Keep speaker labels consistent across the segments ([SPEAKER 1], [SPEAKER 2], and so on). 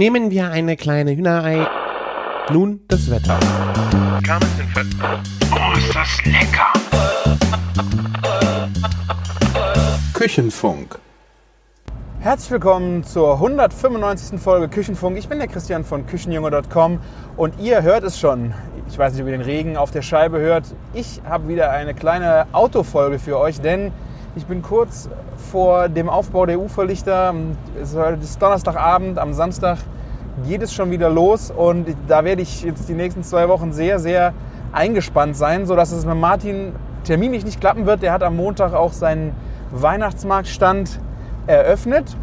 [SPEAKER 1] Nehmen wir eine kleine Hühnerei. Nun das Wetter.
[SPEAKER 2] Oh, ist das lecker!
[SPEAKER 3] Küchenfunk.
[SPEAKER 4] Herzlich willkommen zur 195. Folge Küchenfunk. Ich bin der Christian von Küchenjunge.com und ihr hört es schon. Ich weiß nicht, ob ihr den Regen auf der Scheibe hört. Ich habe wieder eine kleine Autofolge für euch, denn ich bin kurz vor dem Aufbau der Uferlichter. Es ist Donnerstagabend, am Samstag geht es schon wieder los und da werde ich jetzt die nächsten zwei Wochen sehr, sehr eingespannt sein, sodass es mit Martin terminlich nicht klappen wird. Der hat am Montag auch seinen Weihnachtsmarktstand eröffnet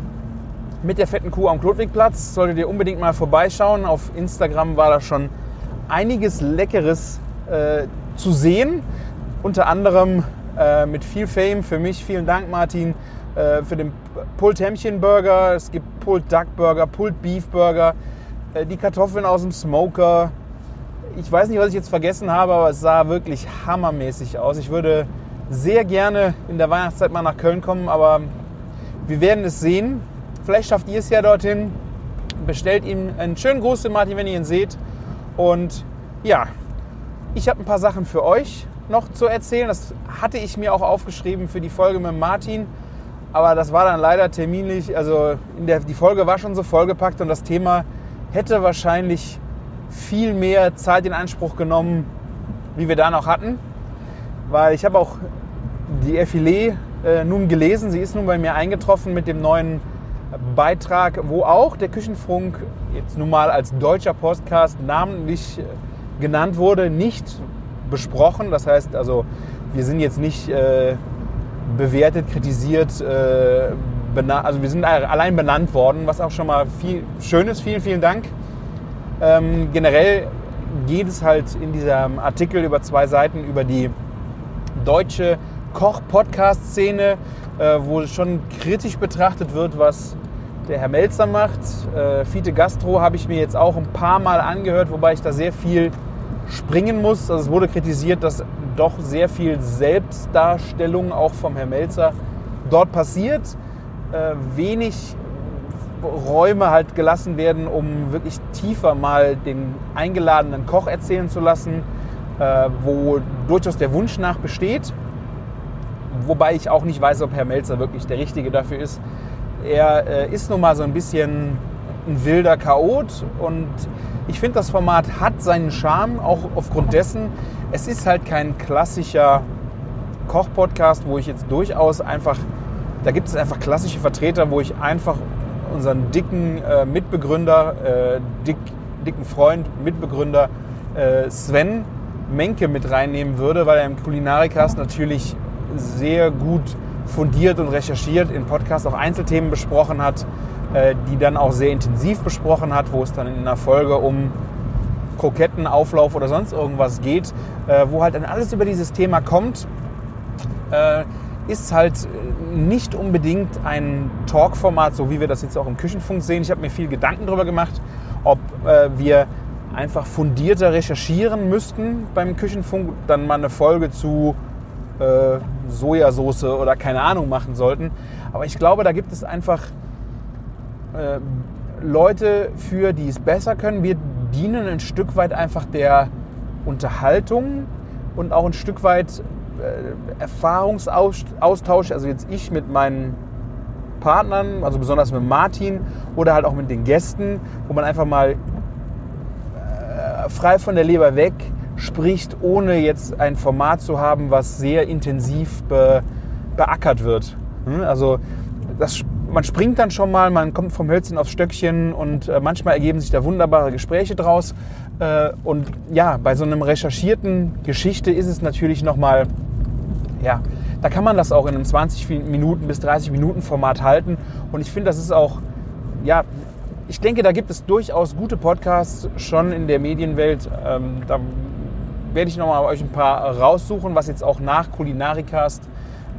[SPEAKER 4] mit der fetten Kuh am Klotwigplatz. Solltet ihr unbedingt mal vorbeischauen. Auf Instagram war da schon einiges Leckeres äh, zu sehen. Unter anderem äh, mit viel Fame für mich. Vielen Dank, Martin, äh, für den Pulled Hämmchen Burger. Es gibt Pulled Duck Burger, Pulled Beef Burger, äh, die Kartoffeln aus dem Smoker. Ich weiß nicht, was ich jetzt vergessen habe, aber es sah wirklich hammermäßig aus. Ich würde sehr gerne in der Weihnachtszeit mal nach Köln kommen, aber wir werden es sehen. Vielleicht schafft ihr es ja dorthin. Bestellt ihm einen schönen Gruß Martin, wenn ihr ihn seht. Und ja, ich habe ein paar Sachen für euch noch zu erzählen. Das hatte ich mir auch aufgeschrieben für die Folge mit Martin. Aber das war dann leider terminlich, also der, die Folge war schon so vollgepackt und das Thema hätte wahrscheinlich viel mehr Zeit in Anspruch genommen, wie wir da noch hatten. Weil ich habe auch die Effilé äh, nun gelesen. Sie ist nun bei mir eingetroffen mit dem neuen Beitrag, wo auch der Küchenfunk jetzt nun mal als deutscher Podcast namentlich äh, genannt wurde, nicht besprochen. Das heißt also, wir sind jetzt nicht äh, bewertet, kritisiert, äh, also wir sind allein benannt worden, was auch schon mal viel Schönes. Vielen, vielen Dank. Ähm, generell geht es halt in diesem Artikel über zwei Seiten über die deutsche Koch-Podcast-Szene, äh, wo schon kritisch betrachtet wird, was der Herr Melzer macht. Äh, Fiete Gastro habe ich mir jetzt auch ein paar Mal angehört, wobei ich da sehr viel springen muss. Also es wurde kritisiert, dass doch sehr viel Selbstdarstellung auch vom Herrn Melzer dort passiert. Äh, wenig Räume halt gelassen werden, um wirklich tiefer mal den eingeladenen Koch erzählen zu lassen, äh, wo durchaus der Wunsch nach besteht wobei ich auch nicht weiß, ob Herr Melzer wirklich der Richtige dafür ist. Er äh, ist nun mal so ein bisschen ein wilder Chaot und ich finde, das Format hat seinen Charme, auch aufgrund dessen, es ist halt kein klassischer Koch-Podcast, wo ich jetzt durchaus einfach, da gibt es einfach klassische Vertreter, wo ich einfach unseren dicken äh, Mitbegründer, äh, dick, dicken Freund, Mitbegründer äh, Sven Menke mit reinnehmen würde, weil er im Kulinarikast natürlich sehr gut fundiert und recherchiert in Podcasts auch Einzelthemen besprochen hat, die dann auch sehr intensiv besprochen hat, wo es dann in einer Folge um Krokettenauflauf oder sonst irgendwas geht, äh, wo halt dann alles über dieses Thema kommt, äh, ist halt nicht unbedingt ein Talk-Format, so wie wir das jetzt auch im Küchenfunk sehen. Ich habe mir viel Gedanken darüber gemacht, ob wir einfach fundierter recherchieren müssten beim Küchenfunk, dann mal eine Folge zu äh, Sojasauce oder keine Ahnung machen sollten. Aber ich glaube, da gibt es einfach äh, Leute für, die es besser können. Wir dienen ein Stück weit einfach der Unterhaltung und auch ein Stück weit äh, Erfahrungsaustausch. Also jetzt ich mit meinen Partnern, also besonders mit Martin oder halt auch mit den Gästen, wo man einfach mal äh, frei von der Leber weg spricht, ohne jetzt ein Format zu haben, was sehr intensiv be, beackert wird. Hm? Also das, man springt dann schon mal, man kommt vom Hölzchen aufs Stöckchen und äh, manchmal ergeben sich da wunderbare Gespräche draus. Äh, und ja, bei so einem recherchierten Geschichte ist es natürlich nochmal, ja, da kann man das auch in einem 20 Minuten bis 30 Minuten Format halten. Und ich finde, das ist auch, ja, ich denke, da gibt es durchaus gute Podcasts schon in der Medienwelt. Ähm, da werde ich nochmal euch ein paar raussuchen, was jetzt auch nach Kulinarikast,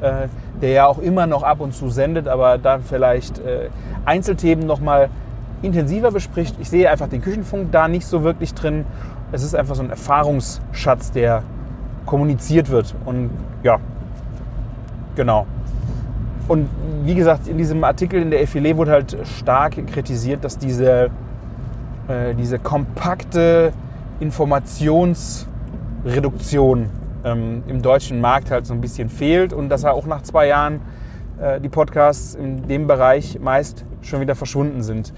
[SPEAKER 4] äh, der ja auch immer noch ab und zu sendet, aber da vielleicht äh, Einzelthemen nochmal intensiver bespricht. Ich sehe einfach den Küchenfunk da nicht so wirklich drin. Es ist einfach so ein Erfahrungsschatz, der kommuniziert wird. Und ja, genau. Und wie gesagt, in diesem Artikel in der FILE wurde halt stark kritisiert, dass diese äh, diese kompakte Informationsreduktion ähm, im deutschen Markt halt so ein bisschen fehlt und dass er auch nach zwei Jahren äh, die Podcasts in dem Bereich meist schon wieder verschwunden sind.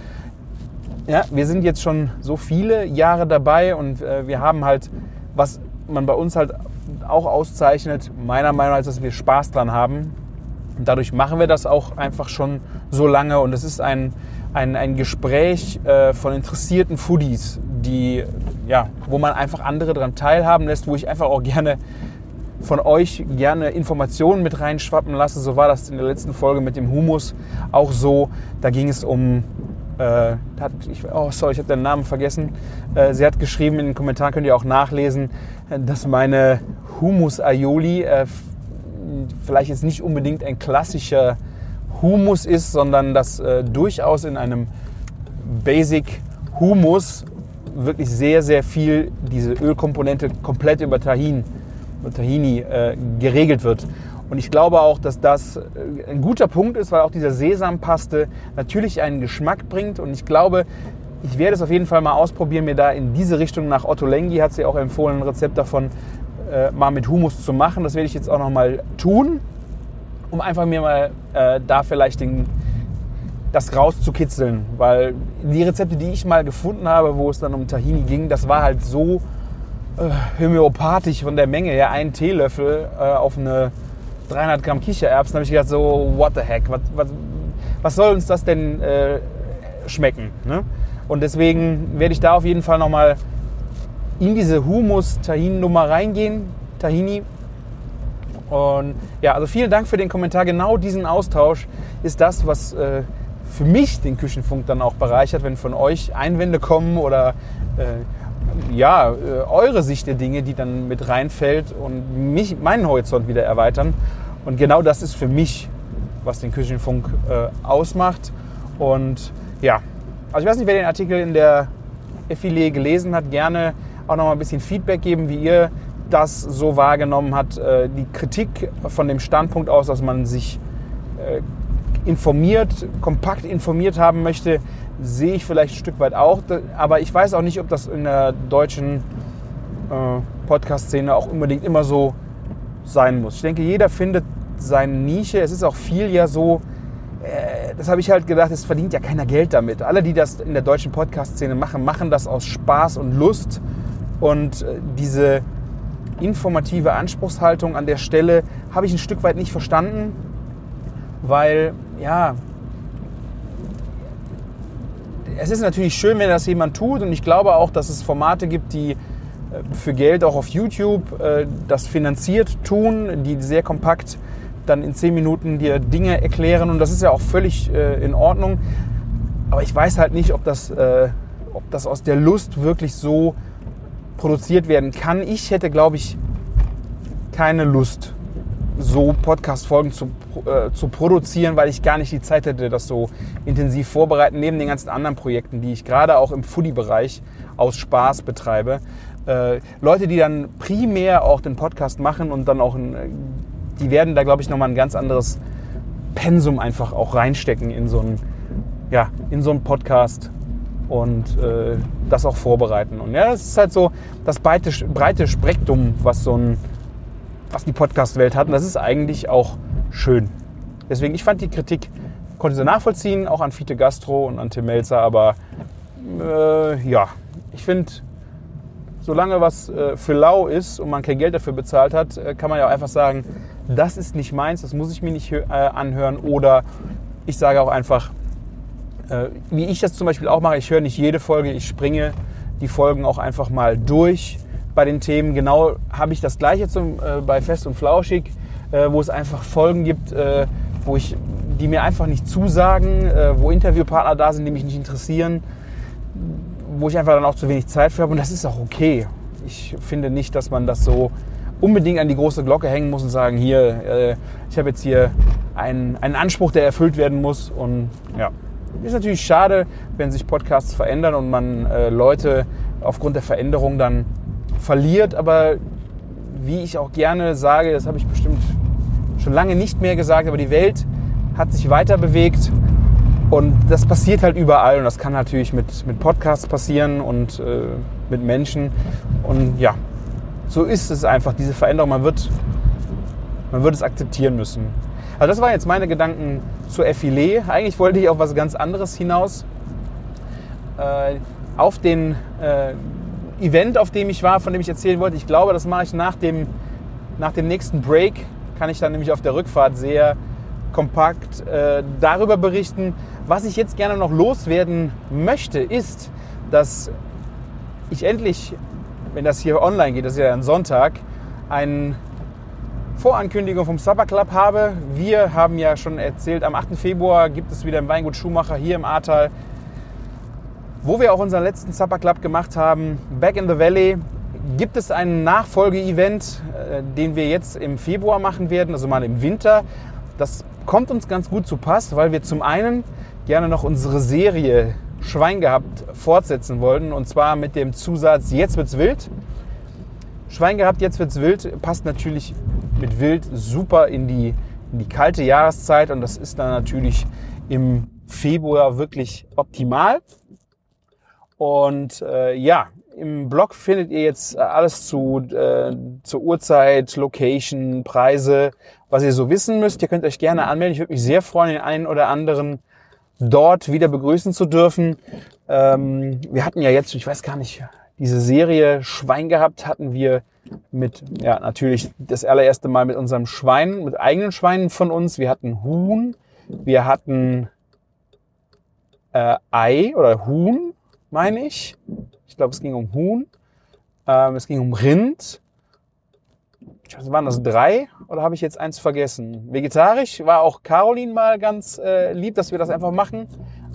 [SPEAKER 4] Ja, wir sind jetzt schon so viele Jahre dabei und äh, wir haben halt, was man bei uns halt auch auszeichnet, meiner Meinung nach, dass wir Spaß dran haben. Und dadurch machen wir das auch einfach schon so lange und es ist ein, ein, ein Gespräch äh, von interessierten Foodies, die, ja, wo man einfach andere daran teilhaben lässt, wo ich einfach auch gerne von euch gerne Informationen mit reinschwappen lasse. So war das in der letzten Folge mit dem Humus auch so. Da ging es um äh, hat, ich, oh, sorry, ich habe den Namen vergessen. Äh, sie hat geschrieben, in den Kommentaren könnt ihr auch nachlesen, dass meine Humus Aioli äh, vielleicht jetzt nicht unbedingt ein klassischer Humus ist, sondern dass äh, durchaus in einem Basic Humus wirklich sehr, sehr viel diese Ölkomponente komplett über Tahin, Tahini äh, geregelt wird. Und ich glaube auch, dass das äh, ein guter Punkt ist, weil auch diese Sesampaste natürlich einen Geschmack bringt. Und ich glaube, ich werde es auf jeden Fall mal ausprobieren, mir da in diese Richtung nach Otto Lengi hat sie auch empfohlen, ein Rezept davon äh, mal mit Humus zu machen. Das werde ich jetzt auch noch mal tun, um einfach mir mal äh, da vielleicht den, das rauszukitzeln. Weil die Rezepte, die ich mal gefunden habe, wo es dann um Tahini ging, das war halt so äh, homöopathisch von der Menge. Ja, ein Teelöffel äh, auf eine 300 Gramm Kichererbsen, habe ich gedacht, so, what the heck, was, was, was soll uns das denn äh, schmecken? Ne? Und deswegen werde ich da auf jeden Fall nochmal in diese Humus-Tahini-Nummer reingehen. Tahini. Und ja, also vielen Dank für den Kommentar. Genau diesen Austausch ist das, was äh, für mich den Küchenfunk dann auch bereichert, wenn von euch Einwände kommen oder äh, ja, äh, eure Sicht der Dinge, die dann mit reinfällt und mich, meinen Horizont wieder erweitern. Und genau das ist für mich, was den Küchenfunk äh, ausmacht. Und ja, also ich weiß nicht, wer den Artikel in der Effilé gelesen hat, gerne auch noch mal ein bisschen Feedback geben, wie ihr das so wahrgenommen habt. Äh, die Kritik von dem Standpunkt aus, dass man sich äh, informiert, kompakt informiert haben möchte, sehe ich vielleicht ein Stück weit auch. Aber ich weiß auch nicht, ob das in der deutschen äh, Podcast-Szene auch unbedingt immer so sein muss. Ich denke, jeder findet seine Nische. Es ist auch viel ja so, das habe ich halt gedacht, es verdient ja keiner Geld damit. Alle, die das in der deutschen Podcast-Szene machen, machen das aus Spaß und Lust. Und diese informative Anspruchshaltung an der Stelle habe ich ein Stück weit nicht verstanden, weil, ja, es ist natürlich schön, wenn das jemand tut und ich glaube auch, dass es Formate gibt, die für Geld auch auf YouTube äh, das finanziert tun, die sehr kompakt dann in zehn Minuten dir Dinge erklären und das ist ja auch völlig äh, in Ordnung. Aber ich weiß halt nicht, ob das, äh, ob das aus der Lust wirklich so produziert werden kann. Ich hätte, glaube ich, keine Lust, so Podcast-Folgen zu, äh, zu produzieren, weil ich gar nicht die Zeit hätte, das so intensiv vorbereiten, neben den ganzen anderen Projekten, die ich gerade auch im Foodie-Bereich aus Spaß betreibe äh, Leute, die dann primär auch den Podcast machen und dann auch, ein, die werden da, glaube ich, nochmal ein ganz anderes Pensum einfach auch reinstecken in so einen, ja, in so einen Podcast und äh, das auch vorbereiten. Und ja, das ist halt so das breite, breite Spektrum, was so ein, was die Podcast-Welt hat. Und das ist eigentlich auch schön. Deswegen, ich fand die Kritik, konnte sie nachvollziehen, auch an Fiete Gastro und an Tim Melzer, aber äh, ja, ich finde, solange was äh, für lau ist und man kein Geld dafür bezahlt hat, äh, kann man ja auch einfach sagen, das ist nicht meins, das muss ich mir nicht äh, anhören. Oder ich sage auch einfach, wie ich das zum Beispiel auch mache, ich höre nicht jede Folge, ich springe die Folgen auch einfach mal durch bei den Themen. Genau habe ich das gleiche zum, bei Fest und Flauschig, wo es einfach Folgen gibt, wo ich, die mir einfach nicht zusagen, wo Interviewpartner da sind, die mich nicht interessieren wo ich einfach dann auch zu wenig Zeit für habe und das ist auch okay. Ich finde nicht, dass man das so unbedingt an die große Glocke hängen muss und sagen, hier, äh, ich habe jetzt hier einen, einen Anspruch, der erfüllt werden muss und ja. Ist natürlich schade, wenn sich Podcasts verändern und man äh, Leute aufgrund der Veränderung dann verliert, aber wie ich auch gerne sage, das habe ich bestimmt schon lange nicht mehr gesagt, aber die Welt hat sich weiter bewegt Und das passiert halt überall und das kann natürlich mit, mit Podcasts passieren und äh, mit Menschen. Und ja, so ist es einfach, diese Veränderung. Man wird, man wird es akzeptieren müssen. Also das waren jetzt meine Gedanken zur Effilé. Eigentlich wollte ich auf was ganz anderes hinaus. Äh, auf den äh, Event, auf dem ich war, von dem ich erzählen wollte. Ich glaube, das mache ich nach dem, nach dem nächsten Break. Kann ich dann nämlich auf der Rückfahrt sehr kompakt äh, darüber berichten. Was ich jetzt gerne noch loswerden möchte, ist, dass ich endlich, wenn das hier online geht, das ist ja ein Sonntag, eine Vorankündigung vom Supper Club habe. Wir haben ja schon erzählt, am 8. Februar gibt es wieder im Weingut Schumacher hier im Ahrtal, wo wir auch unseren letzten Supper Club gemacht haben, Back in the Valley, gibt es ein Nachfolge-Event, äh, den wir jetzt im Februar machen werden, also mal im Winter. Das kommt uns ganz gut zu Pass, weil wir zum einen gerne noch unsere Serie Schwein gehabt fortsetzen wollten und zwar mit dem Zusatz Jetzt wird's wild. Schwein gehabt, jetzt wird's wild passt natürlich mit wild super in die, in die kalte Jahreszeit und das ist dann natürlich im Februar wirklich optimal. Und äh, ja, im Blog findet ihr jetzt alles zu, äh, zur Uhrzeit, Location, Preise, was ihr so wissen müsst. Ihr könnt euch gerne anmelden. Ich würde mich sehr freuen, den einen oder anderen dort wieder begrüßen zu dürfen. Ähm, wir hatten ja jetzt, ich weiß gar nicht, diese Serie Schwein gehabt, hatten wir mit, ja, natürlich das allererste Mal mit unserem Schwein, mit eigenen Schweinen von uns. Wir hatten Huhn, wir hatten äh, Ei oder Huhn, meine ich. Ich glaube, es ging um Huhn. Ähm, es ging um Rind. Ich weiß, waren das drei oder habe ich jetzt eins vergessen? Vegetarisch war auch Caroline mal ganz äh, lieb, dass wir das einfach machen.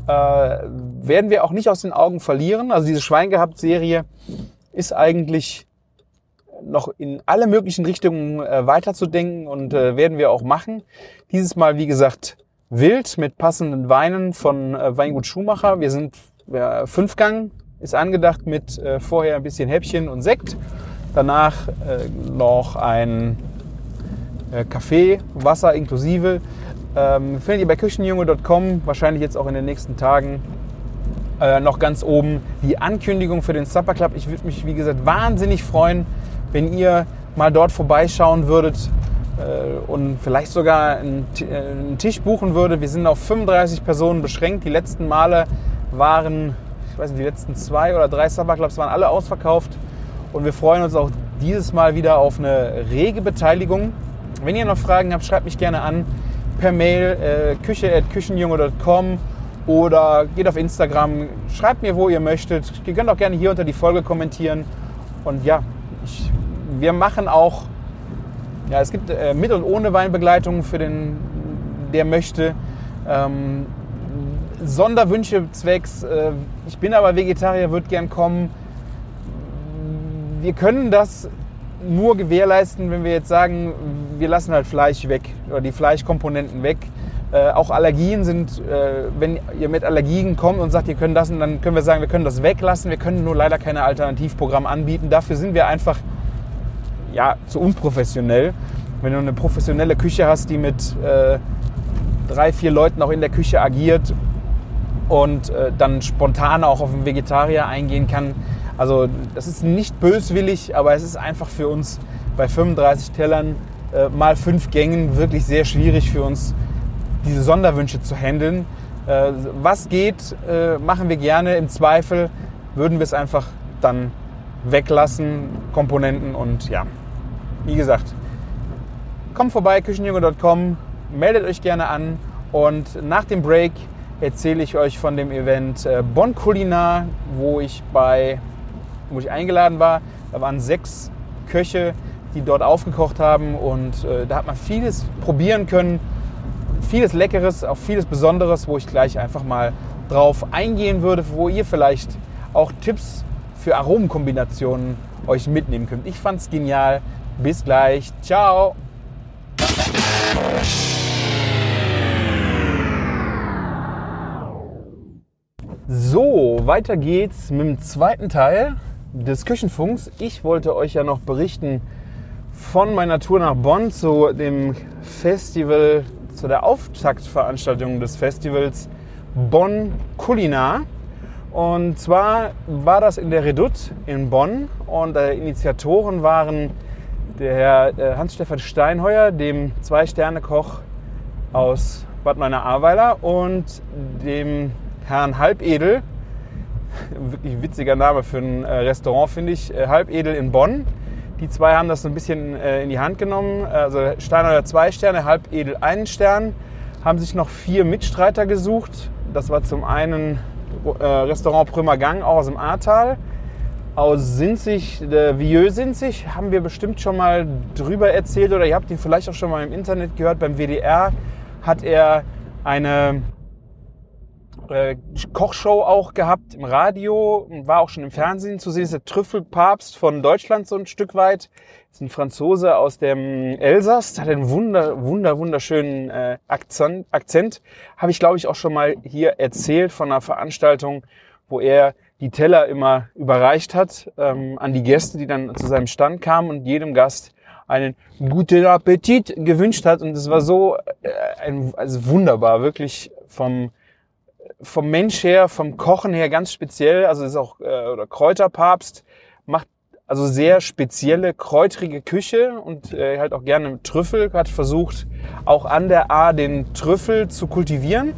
[SPEAKER 4] Äh, werden wir auch nicht aus den Augen verlieren. Also diese Schwein gehabt Serie ist eigentlich noch in alle möglichen Richtungen äh, weiterzudenken und äh, werden wir auch machen. Dieses Mal, wie gesagt, wild mit passenden Weinen von äh, Weingut Schumacher. Wir sind ja, Fünfgang ist angedacht mit äh, vorher ein bisschen Häppchen und Sekt. Danach äh, noch ein äh, Kaffee, Wasser inklusive. Ähm, findet ihr bei küchenjunge.com, wahrscheinlich jetzt auch in den nächsten Tagen. Äh, noch ganz oben die Ankündigung für den Supper Club. Ich würde mich, wie gesagt, wahnsinnig freuen, wenn ihr mal dort vorbeischauen würdet äh, und vielleicht sogar einen, äh, einen Tisch buchen würdet. Wir sind auf 35 Personen beschränkt. Die letzten Male waren, ich weiß nicht, die letzten zwei oder drei Supper Clubs waren alle ausverkauft. Und wir freuen uns auch dieses Mal wieder auf eine rege Beteiligung. Wenn ihr noch Fragen habt, schreibt mich gerne an per Mail äh, küche.küchenjunge.com oder geht auf Instagram, schreibt mir, wo ihr möchtet. Ihr könnt auch gerne hier unter die Folge kommentieren. Und ja, ich, wir machen auch, ja, es gibt äh, mit und ohne Weinbegleitung für den, der möchte. Ähm, Sonderwünsche zwecks, äh, ich bin aber Vegetarier, würde gern kommen. Wir können das nur gewährleisten, wenn wir jetzt sagen, wir lassen halt Fleisch weg oder die Fleischkomponenten weg. Äh, auch Allergien sind, äh, wenn ihr mit Allergien kommt und sagt, ihr könnt das, dann können wir sagen, wir können das weglassen. Wir können nur leider keine Alternativprogramm anbieten. Dafür sind wir einfach ja, zu unprofessionell. Wenn du eine professionelle Küche hast, die mit äh, drei, vier Leuten auch in der Küche agiert und äh, dann spontan auch auf einen Vegetarier eingehen kann. Also das ist nicht böswillig, aber es ist einfach für uns bei 35 Tellern äh, mal fünf Gängen wirklich sehr schwierig für uns, diese Sonderwünsche zu handeln. Äh, was geht, äh, machen wir gerne. Im Zweifel würden wir es einfach dann weglassen, Komponenten und ja, wie gesagt, kommt vorbei, küchenjunge.com, meldet euch gerne an und nach dem Break erzähle ich euch von dem Event äh, Bonn Culinar, wo ich bei, wo ich eingeladen war. Da waren sechs Köche, die dort aufgekocht haben und äh, da hat man vieles probieren können, vieles Leckeres, auch vieles Besonderes, wo ich gleich einfach mal drauf eingehen würde, wo ihr vielleicht auch Tipps für Aromenkombinationen euch mitnehmen könnt. Ich fand's genial. Bis gleich. Ciao. So, weiter geht's mit dem zweiten Teil des Küchenfunks. Ich wollte euch ja noch berichten von meiner Tour nach Bonn zu dem Festival, zu der Auftaktveranstaltung des Festivals Bonn Kulinar. Und zwar war das in der Redoute in Bonn und äh, Initiatoren waren der Herr äh, Hans-Stefan Steinheuer, dem Zwei-Sterne-Koch aus Bad Neuenahr-Ahrweiler und dem Herrn Halbedel, wirklich witziger Name für ein äh, Restaurant, finde ich, äh, Halbedel in Bonn. Die zwei haben das so ein bisschen äh, in die Hand genommen. Also Steinheuer zwei Sterne, Halbedel einen Stern. Haben sich noch vier Mitstreiter gesucht. Das war zum einen äh, Restaurant Prömer Gang, auch aus dem Ahrtal. Aus Sinzig, der Vieux Sinzig, haben wir bestimmt schon mal drüber erzählt oder ihr habt ihn vielleicht auch schon mal im Internet gehört. Beim WDR hat er eine äh, Kochshow auch gehabt im Radio und war auch schon im Fernsehen zu sehen. Ist der Trüffelpapst von Deutschland so ein Stück weit. Ist ein Franzose aus dem Elsass. Hat einen wunder, wunder, wunderschönen äh, Akzent. Akzent. Habe ich, glaube ich, auch schon mal hier erzählt von einer Veranstaltung, wo er die Teller immer überreicht hat ähm, an die Gäste, die dann zu seinem Stand kamen und jedem Gast einen guten Appetit gewünscht hat. Und es war so äh, ein, also wunderbar, wirklich vom vom Mensch her, vom Kochen her ganz speziell. Also ist auch äh, oder Kräuterpapst macht also sehr spezielle kräutrige Küche und äh, halt auch gerne Trüffel. Hat versucht auch an der A den Trüffel zu kultivieren.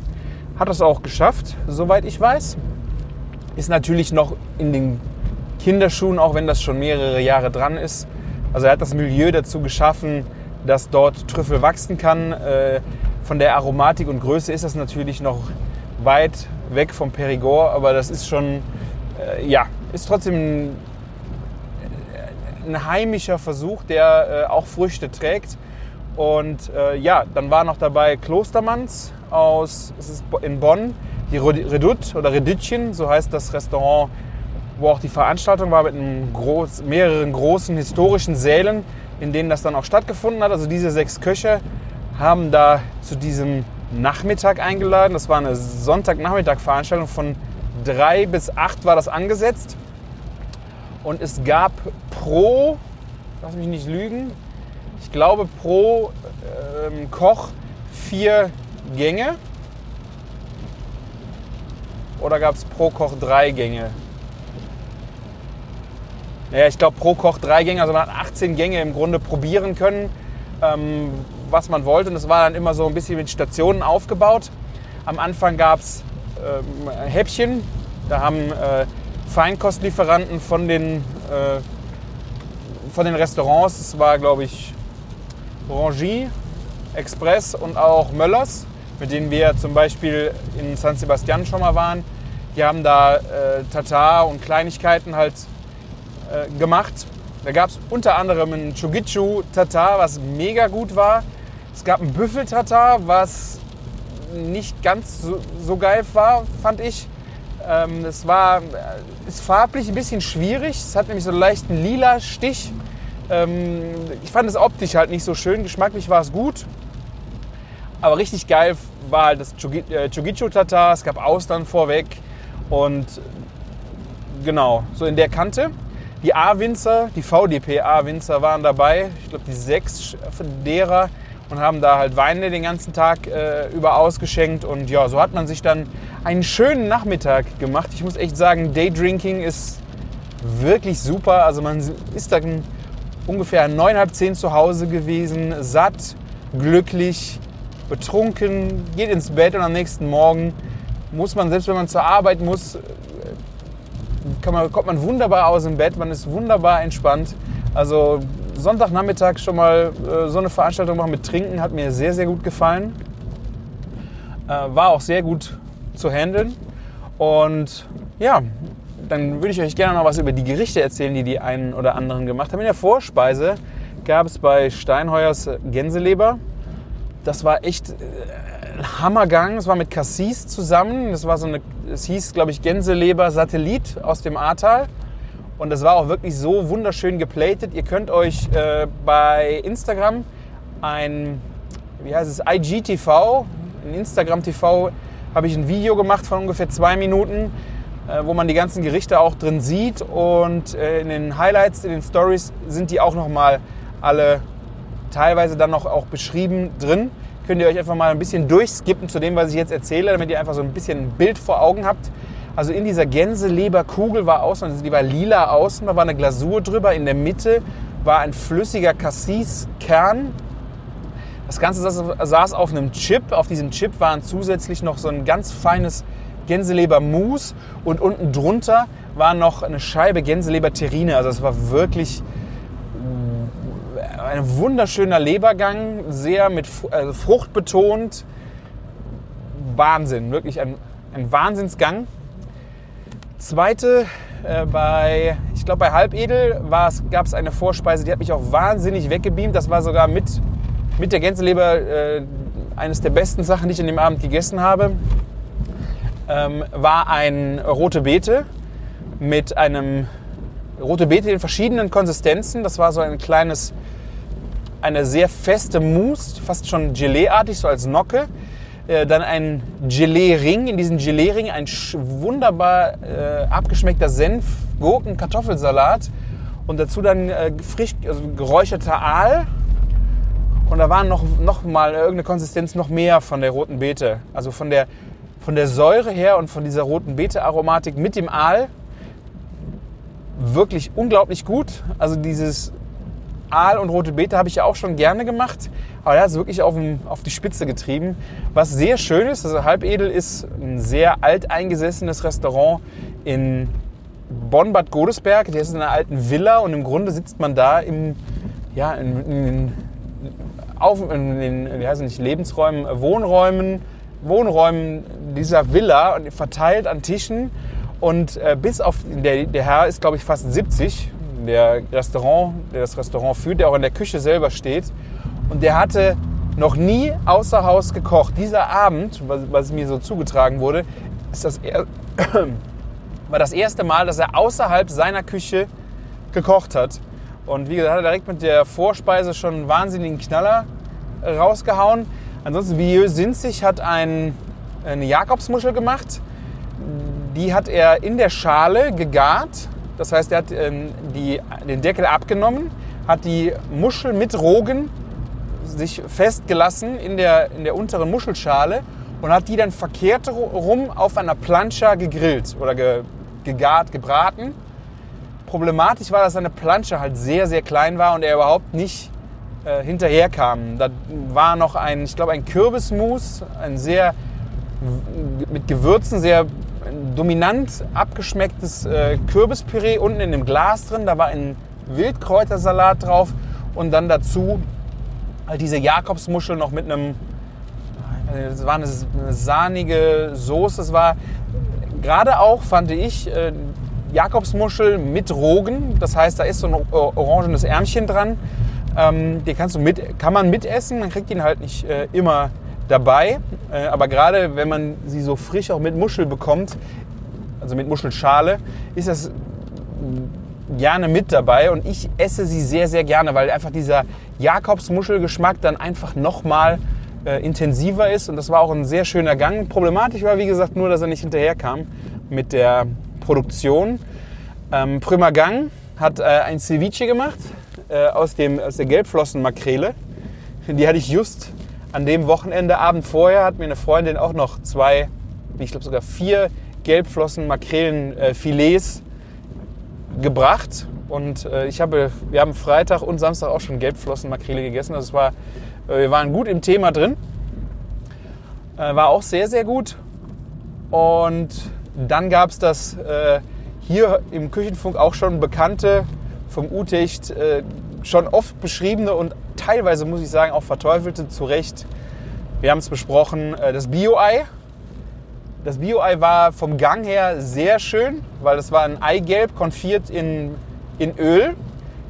[SPEAKER 4] Hat das auch geschafft, soweit ich weiß. Ist natürlich noch in den Kinderschuhen, auch wenn das schon mehrere Jahre dran ist. Also er hat das Milieu dazu geschaffen, dass dort Trüffel wachsen kann. Äh, von der Aromatik und Größe ist das natürlich noch weit weg vom Perigord, aber das ist schon, äh, ja, ist trotzdem ein, ein heimischer Versuch, der äh, auch Früchte trägt. Und äh, ja, dann war noch dabei Klostermanns aus, es ist in Bonn, die Redoute oder Redütchen, so heißt das Restaurant, wo auch die Veranstaltung war mit groß, mehreren großen historischen Sälen, in denen das dann auch stattgefunden hat. Also diese sechs Köche haben da zu diesem Nachmittag eingeladen. Das war eine Sonntagnachmittag-Veranstaltung von drei bis acht war das angesetzt. Und es gab pro, lass mich nicht lügen, ich glaube pro ähm, Koch vier Gänge. Oder gab es pro Koch drei Gänge? Naja, ich glaube pro Koch drei Gänge, also man hat 18 Gänge im Grunde probieren können. Ähm, was man wollte. Und es war dann immer so ein bisschen mit Stationen aufgebaut. Am Anfang gab es ähm, Häppchen. Da haben äh, Feinkostlieferanten von den, äh, von den Restaurants, es war glaube ich Rangy, Express und auch Möllers, mit denen wir zum Beispiel in San Sebastian schon mal waren. Die haben da äh, Tatar und Kleinigkeiten halt äh, gemacht. Da gab es unter anderem ein Chugichu Tatar, was mega gut war. Es gab ein Büffeltatar, was nicht ganz so, so, geil war, fand ich. Ähm, es war, ist farblich ein bisschen schwierig. Es hat nämlich so einen leichten lila Stich. Ähm, ich fand es optisch halt nicht so schön. Geschmacklich war es gut. Aber richtig geil war halt das Chugichu Tatar. Es gab Austern vorweg. Und genau, so in der Kante. Die A-Winzer, die VDP A-Winzer waren dabei. Ich glaube, die sechs derer und haben da halt Weine den ganzen Tag äh, über ausgeschenkt. Und ja, so hat man sich dann einen schönen Nachmittag gemacht. Ich muss echt sagen, Daydrinking ist wirklich super. Also man ist dann ungefähr neun, halb zehn zu Hause gewesen, satt, glücklich, betrunken, geht ins Bett und am nächsten Morgen muss man, selbst wenn man zur Arbeit muss, äh, man, kommt man wunderbar aus dem Bett, man ist wunderbar entspannt. Also Sonntagnachmittag schon mal äh, so eine Veranstaltung machen mit Trinken hat mir sehr, sehr gut gefallen. Äh, war auch sehr gut zu handeln. Und ja, dann würde ich euch gerne noch was über die Gerichte erzählen, die die einen oder anderen gemacht haben. In der Vorspeise gab es bei Steinheuers Gänseleber. Das war echt äh, ein Hammergang. Es war mit Cassis zusammen. Das war so eine, es hieß, glaube ich, Gänseleber Satellit aus dem Ahrtal. Und das war auch wirklich so wunderschön geplatet. Ihr könnt euch äh, bei Instagram ein, wie heißt es, IGTV, in Instagram TV habe ich ein Video gemacht von ungefähr zwei Minuten, äh, wo man die ganzen Gerichte auch drin sieht. Und äh, in den Highlights, in den Stories sind die auch nochmal alle teilweise dann noch auch beschrieben drin. Könnt ihr euch einfach mal ein bisschen durchskippen zu dem, was ich jetzt erzähle, damit ihr einfach so ein bisschen ein Bild vor Augen habt. Also in dieser Gänseleberkugel war außen, also die war lila außen, da war eine Glasur drüber. In der Mitte war ein flüssiger Cassis-Kern. Das Ganze saß auf einem Chip. Auf diesem Chip waren zusätzlich noch so ein ganz feines Gänselebermus und unten drunter war noch eine Scheibe Gänseleber-Terrine. Also es war wirklich ein wunderschöner Lebergang, sehr mit also Frucht betont. Wahnsinn, wirklich ein, ein Wahnsinnsgang. Zweite, äh, bei, ich glaube bei Halbedel gab es eine Vorspeise, die hat mich auch wahnsinnig weggebeamt. Das war sogar mit, mit der Gänseleber äh, eines der besten Sachen, die ich an dem Abend gegessen habe. Ähm, war ein rote Beete mit einem rote Beete in verschiedenen Konsistenzen. Das war so ein kleines eine sehr feste Mousse, fast schon Gelee-artig, so als Nocke. Äh, dann ein Gelee-Ring, in diesem Gelee-Ring ein wunderbar äh, abgeschmeckter Senf, Gurken, Kartoffelsalat und dazu dann äh, frisch also geräucherter Aal. Und da war noch, noch mal irgendeine Konsistenz noch mehr von der roten Beete. Also von der, von der Säure her und von dieser roten Beete-Aromatik mit dem Aal. Wirklich unglaublich gut. Also dieses Aal und rote Beete habe ich ja auch schon gerne gemacht, aber er hat es wirklich auf, auf, die Spitze getrieben. Was sehr schön ist, also Halbedel ist ein sehr alteingesessenes Restaurant in Bonn-Bad Godesberg. Der ist in einer alten Villa und im Grunde sitzt man da im, ja, in, in, auf, in den wie heißt nicht, Lebensräumen, Wohnräumen, Wohnräumen dieser Villa verteilt an Tischen. Und äh, bis auf, der, der Herr ist glaube ich fast 70, der Restaurant, der das Restaurant führt, der auch in der Küche selber steht. Und der hatte noch nie außer Haus gekocht. Dieser Abend, was, was mir so zugetragen wurde, ist das er war das erste Mal, dass er außerhalb seiner Küche gekocht hat. Und wie gesagt, hat er direkt mit der Vorspeise schon einen wahnsinnigen Knaller rausgehauen. Ansonsten, Vieux Sinzig hat ein, eine Jakobsmuschel gemacht. Die hat er in der Schale gegart das heißt, er hat ähm, die, den Deckel abgenommen, hat die Muschel mit Rogen sich festgelassen in der, in der unteren Muschelschale und hat die dann verkehrt rum auf einer Plancha gegrillt oder ge, gegart, gebraten. Problematisch war, dass seine Plancha halt sehr, sehr klein war und er überhaupt nicht äh, hinterherkam. Da war noch ein, ich glaube, ein Kürbismus, ein sehr mit Gewürzen sehr dominant abgeschmecktes äh, Kürbispüree unten in dem Glas drin. Da war ein Wildkräutersalat drauf und dann dazu halt diese Jakobsmuschel noch mit einem, es war eine, eine sahnige Soße. Es war gerade auch, fand ich, äh, Jakobsmuschel mit Rogen. Das heißt, da ist so ein orangenes Ärmchen dran. Ähm, den kannst du mit, kann man mitessen, man kriegt ihn halt nicht äh, immer dabei. Äh, aber gerade wenn man sie so frisch auch mit Muschel bekommt, also mit Muschelschale, ist das gerne mit dabei und ich esse sie sehr, sehr gerne, weil einfach dieser Jakobsmuschelgeschmack dann einfach nochmal äh, intensiver ist und das war auch ein sehr schöner Gang. Problematisch war, wie gesagt, nur, dass er nicht hinterherkam mit der Produktion. Ähm, Prima Gang hat äh, ein Ceviche gemacht äh, aus, dem, aus der Gelbflossenmakrele. Die hatte ich just an dem Wochenende, Abend vorher, hat mir eine Freundin auch noch zwei, ich glaube sogar vier Gelbflossen Makrelen-Filets äh, gebracht. Und äh, ich habe, wir haben Freitag und Samstag auch schon Gelbflossen Makrele gegessen. Also es war, äh, wir waren gut im Thema drin. Äh, war auch sehr, sehr gut. Und dann gab es das hier im Küchenfunk auch schon bekannte, vom Utecht schon oft beschriebene und teilweise, muss ich sagen, auch verteufelte, zu Recht. Wir haben es besprochen, das Bio-Ei. Das Bio-Ei war vom Gang her sehr schön, weil es war ein Eigelb konfiert in, in Öl.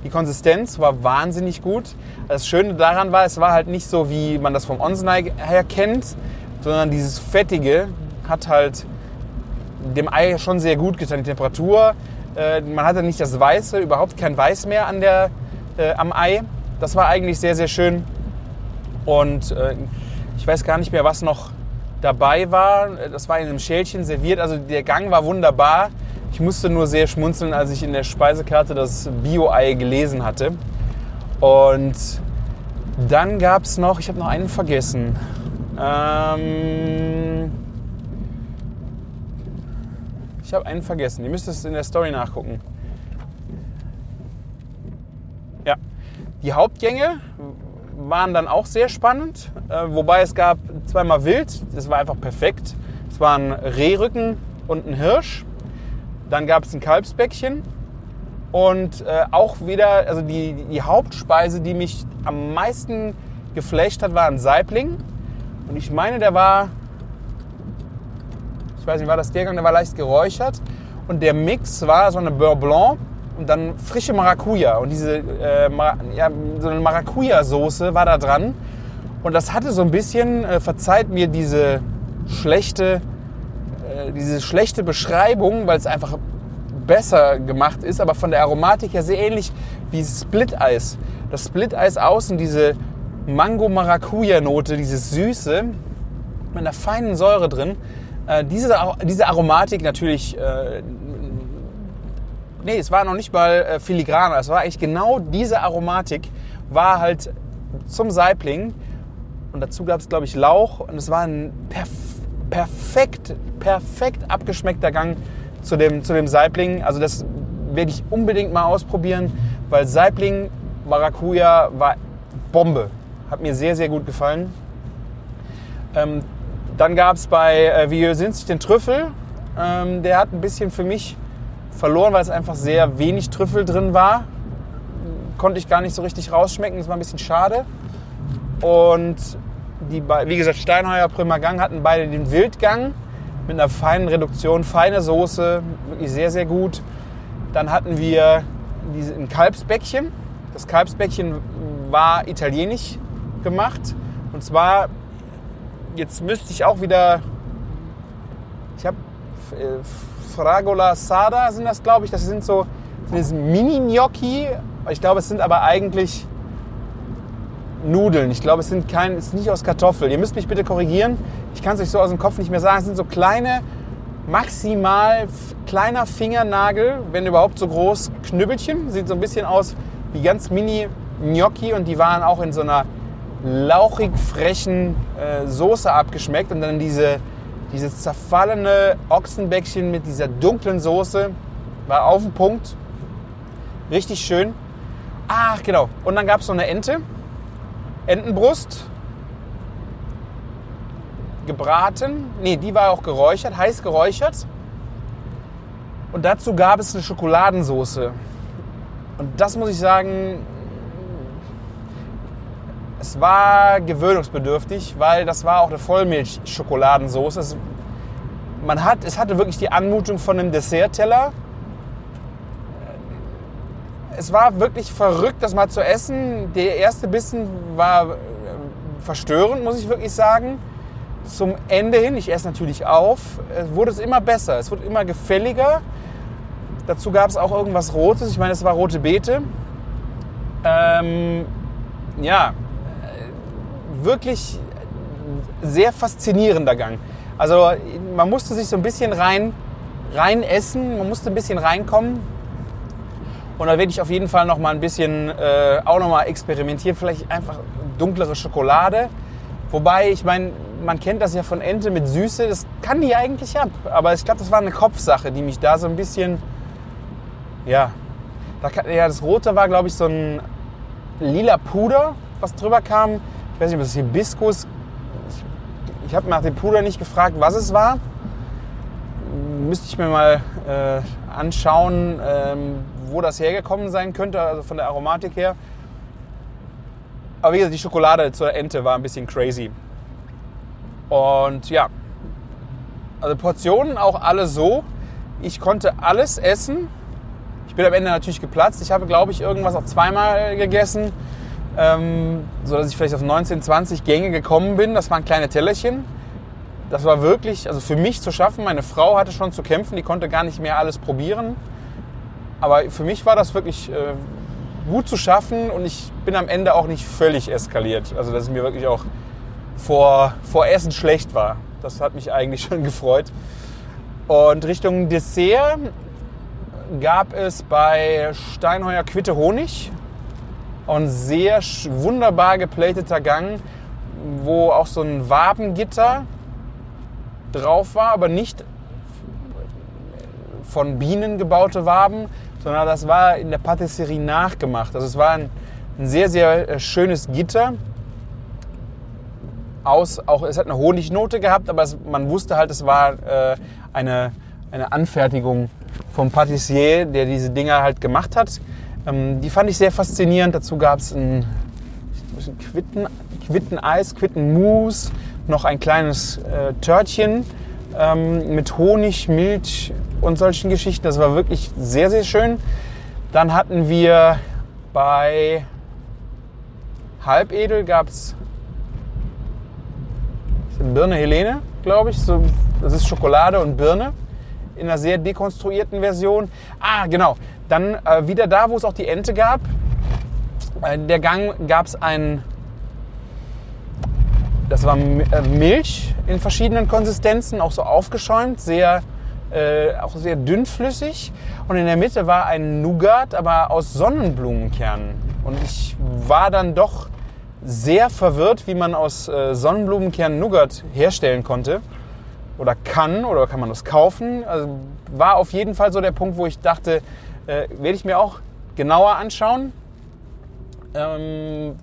[SPEAKER 4] Die Konsistenz war wahnsinnig gut. Das Schöne daran war, es war halt nicht so, wie man das vom Onsenei her kennt, sondern dieses Fettige hat halt dem Ei schon sehr gut getan. Die Temperatur, äh, man hatte nicht das Weiße, überhaupt kein Weiß mehr an der, äh, am Ei. Das war eigentlich sehr, sehr schön. Und äh, ich weiß gar nicht mehr, was noch dabei war. Das war in einem Schälchen serviert. Also der Gang war wunderbar. Ich musste nur sehr schmunzeln, als ich in der Speisekarte das Bio-Ei gelesen hatte. Und Dann gab es noch, ich habe noch einen vergessen. Ähm, ich habe einen vergessen. Ihr müsst es in der Story nachgucken. Ja, die Hauptgänge waren dann auch sehr spannend, äh, wobei es gab zweimal Wild, das war einfach perfekt. Es waren Rehrücken und ein Hirsch. Dann gab es ein Kalbsbäckchen und äh, auch wieder, also die, die Hauptspeise, die mich am meisten geflasht hat, war ein Saibling. Und ich meine, der war, ich weiß nicht, war das der Gang, der war leicht geräuchert. Und der Mix war so eine Beurre Blanc und dann frische Maracuja. Und diese äh, ja, so eine Maracuja-Soße war da dran. Und das hatte so ein bisschen, äh, verzeiht mir diese schlechte, äh, diese schlechte Beschreibung, weil es einfach besser gemacht ist, aber von der Aromatik her sehr ähnlich wie Split-Eis. Das Split-Eis außen, diese Mango-Maracuja-Note, diese Süße mit einer feinen Säure drin. Äh, diese, diese Aromatik natürlich, äh, nee, es war noch nicht mal äh, filigraner, es war eigentlich genau diese Aromatik, war halt zum Saibling und dazu gab es, glaube ich, Lauch und es war ein perf perfekt, perfekt abgeschmeckter Gang zu dem, zu dem Saibling. Also das werde ich unbedingt mal ausprobieren, weil Saibling Maracuja war Bombe. Hat mir sehr, sehr gut gefallen. Ähm, dann gab es bei äh, sind sich den Trüffel. Ähm, der hat ein bisschen für mich verloren, weil es einfach sehr wenig Trüffel drin war. Konnte ich gar nicht so richtig rausschmecken. Das war ein bisschen schade. Und die, wie gesagt, Steinheuer, Gang hatten beide den Wildgang mit einer feinen Reduktion, feine Soße, wirklich sehr, sehr gut. Dann hatten wir ein Kalbsbäckchen. Das Kalbsbäckchen war italienisch gemacht. Und zwar, jetzt müsste ich auch wieder, ich habe äh, Fragola Sada sind das, glaube ich. Das sind so Mini-Gnocchi. Ich glaube, es sind aber eigentlich Nudeln. Ich glaube, es sind kein, es ist nicht aus Kartoffeln. Ihr müsst mich bitte korrigieren. Ich kann es euch so aus dem Kopf nicht mehr sagen. Es sind so kleine, maximal kleiner Fingernagel, wenn überhaupt so groß, Knüppelchen. Sieht so ein bisschen aus wie ganz mini Gnocchi und die waren auch in so einer lauchig frechen äh, Soße abgeschmeckt und dann diese, dieses zerfallene Ochsenbäckchen mit dieser dunklen Soße war auf dem Punkt. Richtig schön. Ach, genau. Und dann gab es so eine Ente Entenbrust gebraten. Nee, die war auch geräuchert, heiß geräuchert. Und dazu gab es eine Schokoladensoße. Und das muss ich sagen, es war gewöhnungsbedürftig, weil das war auch eine Vollmilch-Schokoladensoße. man hat, es hatte wirklich die Anmutung von einem Dessertteller es war wirklich verrückt, das mal zu essen. Der erste Bissen war äh, verstörend, muss ich wirklich sagen. Zum Ende hin, ich esse natürlich auf, wurde es immer besser. Es wurde immer gefälliger. Dazu gab es auch irgendwas Rotes. Ich meine, es war rote Beete. Ähm, ja, wirklich sehr faszinierender Gang. Also man musste sich so ein bisschen rein, rein essen, man musste ein bisschen reinkommen. Und da werde ich auf jeden Fall noch mal ein bisschen äh, auch noch mal experimentieren. Vielleicht einfach dunklere Schokolade. Wobei, ich meine, man kennt das ja von Ente mit Süße. Das kann die eigentlich ab. Aber ich glaube, das war eine Kopfsache, die mich da so ein bisschen, ja, da ja das Rote war, glaube ich, so ein lila Puder, was drüber kam. Ich weiß nicht, ob das Hibiskus. Ich, ich habe nach dem Puder nicht gefragt, was es war. Müsste ich mir mal äh, anschauen. Ähm, wo das hergekommen sein könnte, also von der Aromatik her. Aber wie gesagt, die Schokolade zur Ente war ein bisschen crazy. Und ja, also Portionen auch alle so. Ich konnte alles essen. Ich bin am Ende natürlich geplatzt. Ich habe, glaube ich, irgendwas auch zweimal gegessen, ähm, sodass ich vielleicht auf 19, 20 Gänge gekommen bin. Das waren kleine Tellerchen. Das war wirklich, also für mich zu schaffen. Meine Frau hatte schon zu kämpfen, die konnte gar nicht mehr alles probieren. Aber für mich war das wirklich äh, gut zu schaffen und ich bin am Ende auch nicht völlig eskaliert. Also dass es mir wirklich auch vor, vor Essen schlecht war. Das hat mich eigentlich schon gefreut. Und Richtung Dessert gab es bei Steinheuer Quitte Honig. Und sehr wunderbar geplateter Gang, wo auch so ein Wabengitter drauf war, aber nicht von Bienen gebaute Waben, sondern das war in der Patisserie nachgemacht. Also es war ein, ein sehr, sehr äh, schönes Gitter. Aus, auch, es hat eine Honignote gehabt, aber es, man wusste halt, es war äh, eine, eine Anfertigung vom Patissier, der diese Dinger halt gemacht hat. Ähm, die fand ich sehr faszinierend. Dazu gab es ein, ein Quitten, Quitteneis, Quittenmus, noch ein kleines äh, Törtchen ähm, mit Honig, Milch und solchen Geschichten. Das war wirklich sehr, sehr schön. Dann hatten wir bei Halbedel gab es Birne Helene, glaube ich. So, das ist Schokolade und Birne in einer sehr dekonstruierten Version. Ah, genau. Dann äh, wieder da, wo es auch die Ente gab. Äh, der Gang gab es ein, das war äh, Milch in verschiedenen Konsistenzen, auch so aufgeschäumt, sehr, äh, auch sehr dünnflüssig. Und in der Mitte war ein Nougat, aber aus Sonnenblumenkernen. Und ich war dann doch sehr verwirrt, wie man aus äh, Sonnenblumenkernen Nougat herstellen konnte oder kann oder kann man das kaufen. Also war auf jeden Fall so der Punkt, wo ich dachte, äh, werde ich mir auch genauer anschauen. Ähm,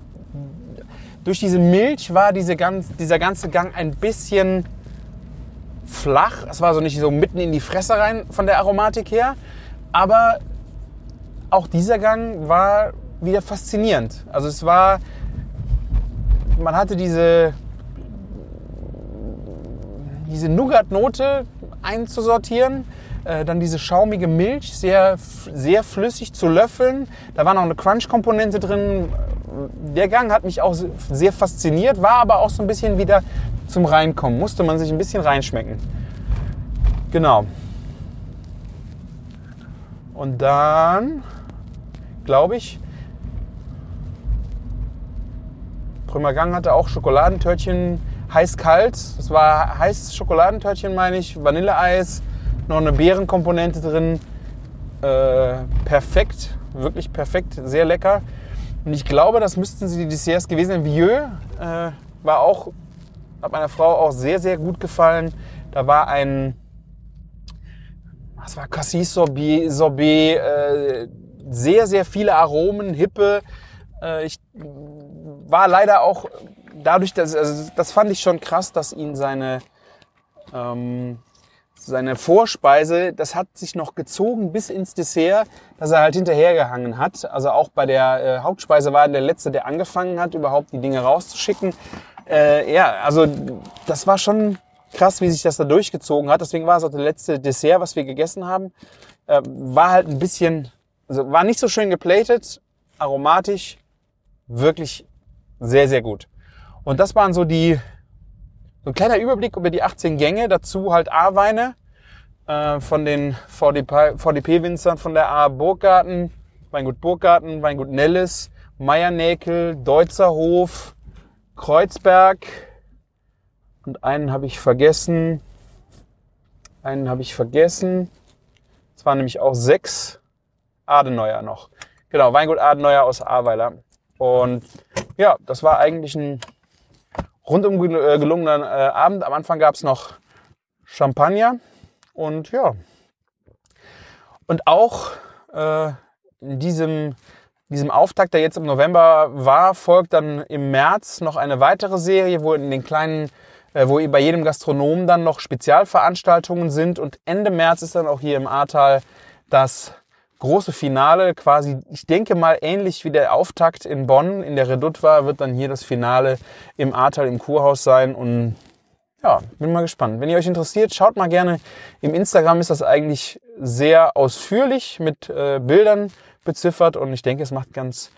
[SPEAKER 4] durch diese Milch war diese ganz, dieser ganze Gang ein bisschen flach. Es war so nicht so mitten in die Fresse rein von der Aromatik her. Aber auch dieser Gang war wieder faszinierend. Also es war, man hatte diese, diese Nougat-Note einzusortieren. Äh, dann diese schaumige Milch, sehr, sehr flüssig zu löffeln. Da war noch eine Crunch-Komponente drin. Der Gang hat mich auch sehr fasziniert, war aber auch so ein bisschen wieder zum Reinkommen. Musste man sich ein bisschen reinschmecken. Genau. Und dann, glaube ich, Prima Gang hatte auch Schokoladentörtchen heiß-kalt. Das war heißes Schokoladentörtchen, meine ich. Vanilleeis, noch eine Beerenkomponente drin. Äh, perfekt, wirklich perfekt, sehr lecker. Und ich glaube, das müssten sie die Desserts gewesen sein. Vieux äh, war auch, hat meiner Frau auch sehr, sehr gut gefallen. Da war ein, was war Cassis Sorbet, Sorbet äh, sehr, sehr viele Aromen, Hippe. Äh, ich war leider auch dadurch, dass, also das fand ich schon krass, dass ihn seine, ähm, seine Vorspeise, das hat sich noch gezogen bis ins Dessert, dass er halt hinterhergehangen hat. Also auch bei der äh, Hauptspeise war er der Letzte, der angefangen hat, überhaupt die Dinge rauszuschicken. Äh, ja, also das war schon krass, wie sich das da durchgezogen hat. Deswegen war es auch der letzte Dessert, was wir gegessen haben. Äh, war halt ein bisschen, also war nicht so schön geplatet, aromatisch, wirklich sehr, sehr gut. Und das waren so die, so ein kleiner Überblick über die 18 Gänge, dazu halt A-Weine äh, von den VDP VDP-Winzern von der A Burggarten, Weingut Burggarten, Weingut Nellis, Meiernäkel, Deutzerhof, Kreuzberg und einen habe ich vergessen. Einen habe ich vergessen. Es waren nämlich auch sechs Adenauer noch. Genau, Weingut Adenauer aus Ahrweiler. Und ja, das war eigentlich ein rundum äh, gelungener äh, Abend. Am Anfang gab es noch Champagner und ja. Und auch äh, in diesem, diesem Auftakt, der jetzt im November war, folgt dann im März noch eine weitere Serie, wo in den kleinen, äh, wo bei jedem Gastronomen dann noch Spezialveranstaltungen sind. Und Ende März ist dann auch hier im Ahrtal das große Finale, quasi, ich denke mal ähnlich wie der Auftakt in Bonn in der Redoute war, wird dann hier das Finale im Ahrtal im Kurhaus sein und ja, bin mal gespannt. Wenn ihr euch interessiert, schaut mal gerne. Im Instagram ist das eigentlich sehr ausführlich mit äh, Bildern beziffert und ich denke, es macht ganz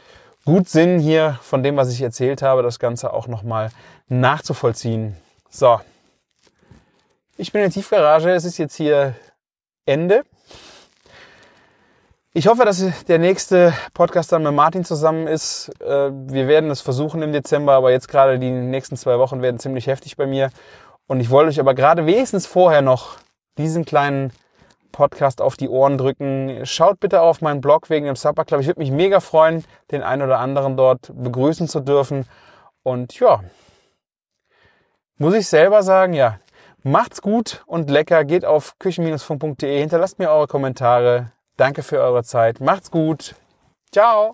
[SPEAKER 4] gut Sinn hier von dem, was ich erzählt habe, das Ganze auch nochmal nachzuvollziehen. So, ich bin in der Tiefgarage, es ist jetzt hier Ende. Ich hoffe, dass der nächste Podcast dann mit Martin zusammen ist. Äh, Wir werden es versuchen im Dezember, aber jetzt gerade die nächsten zwei Wochen werden ziemlich heftig bei mir. Und ich wollte euch aber gerade wenigstens vorher noch diesen kleinen Podcast auf die Ohren drücken. Schaut bitte auf meinen Blog wegen dem Supper Club. Ich würde mich mega freuen, den einen oder anderen dort begrüßen zu dürfen. Und ja, muss ich selber sagen, ja, macht's gut und lecker. Geht auf küchen-funk.de, hinterlasst mir eure Kommentare. Danke für eure Zeit. Macht's gut. Ciao.